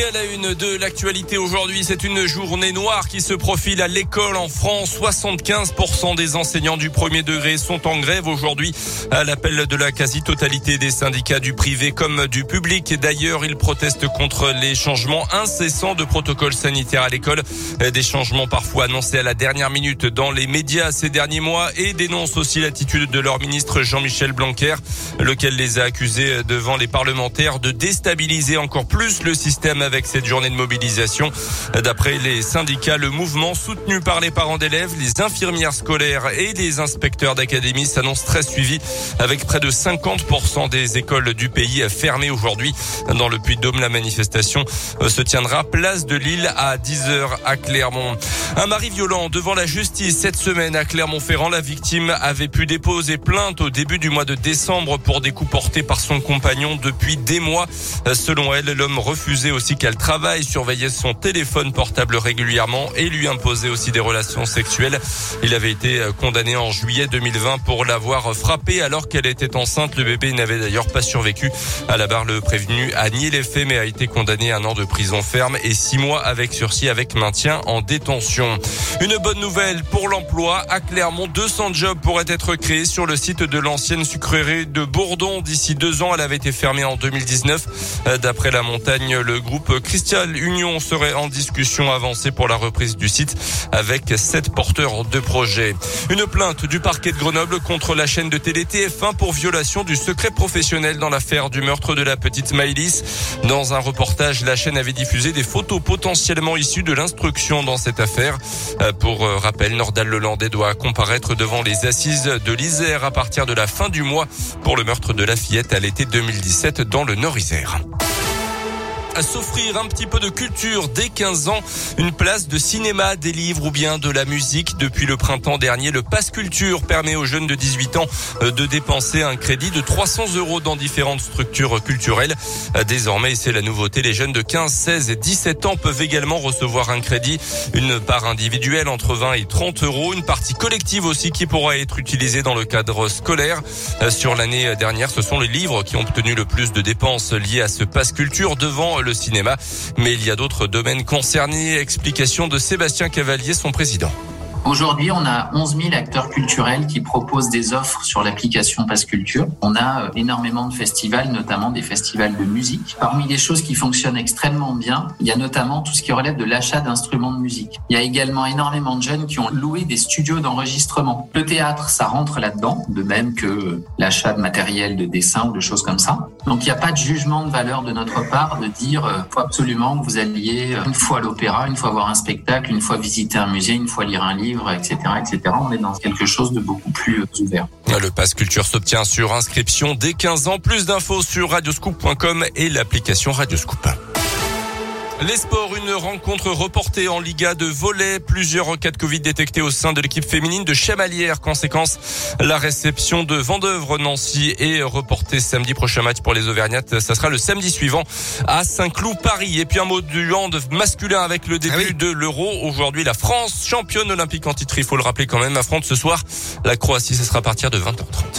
Et à la une de l'actualité aujourd'hui, c'est une journée noire qui se profile à l'école en France. 75% des enseignants du premier degré sont en grève aujourd'hui à l'appel de la quasi-totalité des syndicats du privé comme du public. D'ailleurs, ils protestent contre les changements incessants de protocoles sanitaires à l'école. Des changements parfois annoncés à la dernière minute dans les médias ces derniers mois et dénoncent aussi l'attitude de leur ministre Jean-Michel Blanquer, lequel les a accusés devant les parlementaires de déstabiliser encore plus le système avec cette journée de mobilisation. D'après les syndicats, le mouvement soutenu par les parents d'élèves, les infirmières scolaires et les inspecteurs d'académie s'annonce très suivi avec près de 50% des écoles du pays fermées aujourd'hui. Dans le Puy-de-Dôme, la manifestation euh, se tiendra place de Lille à 10h à Clermont. Un mari violent devant la justice cette semaine à Clermont-Ferrand. La victime avait pu déposer plainte au début du mois de décembre pour des coups portés par son compagnon depuis des mois. Selon elle, l'homme refusait aussi qu'elle travaille, surveillait son téléphone portable régulièrement et lui imposait aussi des relations sexuelles. Il avait été condamné en juillet 2020 pour l'avoir frappé alors qu'elle était enceinte. Le bébé n'avait d'ailleurs pas survécu. À la barre, le prévenu a nié les faits mais a été condamné à un an de prison ferme et six mois avec sursis avec maintien en détention. Une bonne nouvelle pour l'emploi. À Clermont, 200 jobs pourraient être créés sur le site de l'ancienne sucrerie de Bourdon. D'ici deux ans, elle avait été fermée en 2019. D'après la montagne, le groupe Christian Union serait en discussion avancée pour la reprise du site avec sept porteurs de projets. Une plainte du parquet de Grenoble contre la chaîne de télé TF1 pour violation du secret professionnel dans l'affaire du meurtre de la petite Maïlis. Dans un reportage, la chaîne avait diffusé des photos potentiellement issues de l'instruction dans cette affaire. Euh, pour euh, rappel, Nordal Lelandais doit comparaître devant les assises de l'Isère à partir de la fin du mois pour le meurtre de la fillette à l'été 2017 dans le Nord-Isère s'offrir un petit peu de culture dès 15 ans, une place de cinéma, des livres ou bien de la musique. Depuis le printemps dernier, le Pass Culture permet aux jeunes de 18 ans euh, de dépenser un crédit de 300 euros dans différentes structures culturelles. Euh, désormais, c'est la nouveauté, les jeunes de 15, 16 et 17 ans peuvent également recevoir un crédit, une part individuelle entre 20 et 30 euros, une partie collective aussi qui pourra être utilisée dans le cadre scolaire. Euh, sur l'année dernière, ce sont les livres qui ont obtenu le plus de dépenses liées à ce Pass Culture devant le cinéma. Mais il y a d'autres domaines concernés. Explication de Sébastien Cavalier, son président. Aujourd'hui, on a 11 000 acteurs culturels qui proposent des offres sur l'application Passe Culture. On a euh, énormément de festivals, notamment des festivals de musique. Parmi les choses qui fonctionnent extrêmement bien, il y a notamment tout ce qui relève de l'achat d'instruments de musique. Il y a également énormément de jeunes qui ont loué des studios d'enregistrement. Le théâtre, ça rentre là-dedans, de même que l'achat de matériel de dessin ou de choses comme ça. Donc il n'y a pas de jugement de valeur de notre part de dire euh, faut absolument que vous alliez euh, une fois à l'opéra, une fois voir un spectacle, une fois visiter un musée, une fois lire un livre etc., etc. On est dans quelque chose de beaucoup plus euh, ouvert. Le pass culture s'obtient sur inscription dès 15 ans. Plus d'infos sur radioscoop.com et l'application Radioscoop. Les sports, une rencontre reportée en Liga de volet. Plusieurs cas de Covid détectés au sein de l'équipe féminine de Chamalières. Conséquence, la réception de Vendœuvre Nancy est reportée samedi prochain match pour les Auvergnates. Ça sera le samedi suivant à Saint-Cloud, Paris. Et puis un mot du hand masculin avec le début ah de l'Euro. Aujourd'hui, la France, championne olympique en titre, il faut le rappeler quand même, affronte ce soir la Croatie. Ce sera à partir de 20h30.